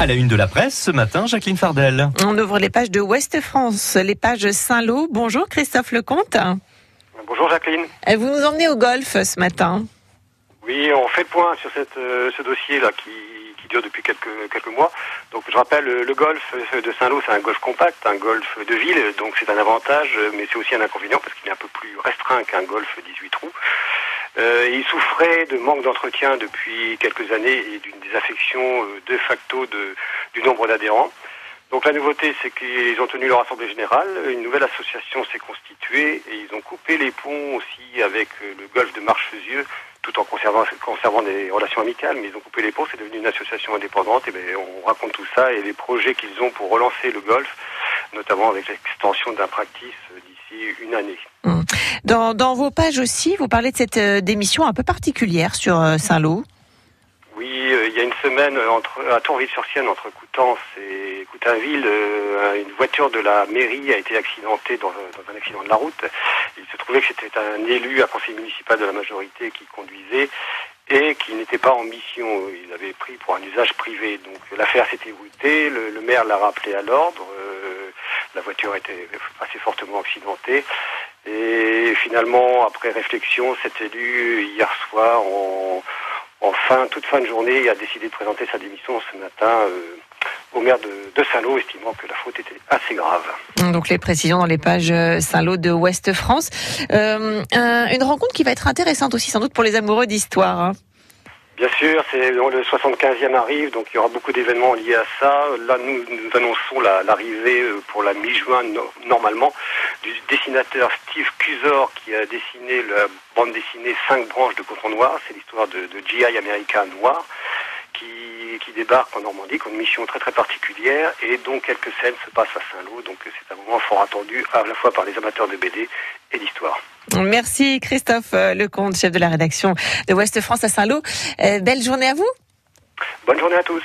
À la une de la presse ce matin, Jacqueline Fardel. On ouvre les pages de Ouest France, les pages Saint-Lô. Bonjour Christophe Lecomte. Bonjour Jacqueline. Vous nous emmenez au golf ce matin. Oui, on fait le point sur cette, euh, ce dossier-là qui, qui, dure depuis quelques, quelques mois. Donc je rappelle, le golf de Saint-Lô, c'est un golf compact, un golf de ville, donc c'est un avantage, mais c'est aussi un inconvénient parce qu'il est un peu plus restreint qu'un golf 18 trous. Euh, il souffrait de manque d'entretien depuis quelques années et d'une désaffection euh, de facto du nombre d'adhérents. Donc la nouveauté, c'est qu'ils ont tenu leur assemblée générale, une nouvelle association s'est constituée et ils ont coupé les ponts aussi avec euh, le golfe de Marchesieux, tout en conservant, des relations amicales, mais ils ont coupé les ponts, c'est devenu une association indépendante, et bien on raconte tout ça et les projets qu'ils ont pour relancer le golf, notamment avec l'extension d'un practice d'ici une année. Hum. Dans, dans, vos pages aussi, vous parlez de cette euh, démission un peu particulière sur euh, Saint-Lô. Oui, euh, il y a une semaine entre, à Tourville-sur-Sienne, entre Coutances et Coutainville, une voiture de la mairie a été accidentée dans, dans, un accident de la route. Il se trouvait que c'était un élu, un conseil municipal de la majorité qui conduisait et qui n'était pas en mission. Il avait pris pour un usage privé. Donc l'affaire s'était voûtée, le, le, maire l'a rappelé à l'ordre, euh, la voiture était assez fortement accidentée. Et finalement, après réflexion, cet élu, hier soir, en, fin, toute fin de journée, a décidé de présenter sa démission ce matin euh, au maire de, Saint-Lô, estimant que la faute était assez grave. Donc les précisions dans les pages Saint-Lô de Ouest France. Euh, une rencontre qui va être intéressante aussi, sans doute pour les amoureux d'histoire. Hein. Bien sûr, c'est le 75e arrive, donc il y aura beaucoup d'événements liés à ça. Là, nous, annonçons l'arrivée la, pour la mi-juin no, normalement du dessinateur Steve Cusor qui a dessiné la bande dessinée Cinq branches de coton noir. C'est l'histoire de, de GI américain noir qui, qui, débarque en Normandie, qui a une mission très très particulière et dont quelques scènes se passent à Saint-Lô. Donc c'est un moment fort attendu à la fois par les amateurs de BD et d'histoire. Merci Christophe Lecomte, chef de la rédaction de Ouest France à Saint-Lô. Euh, belle journée à vous. Bonne journée à tous.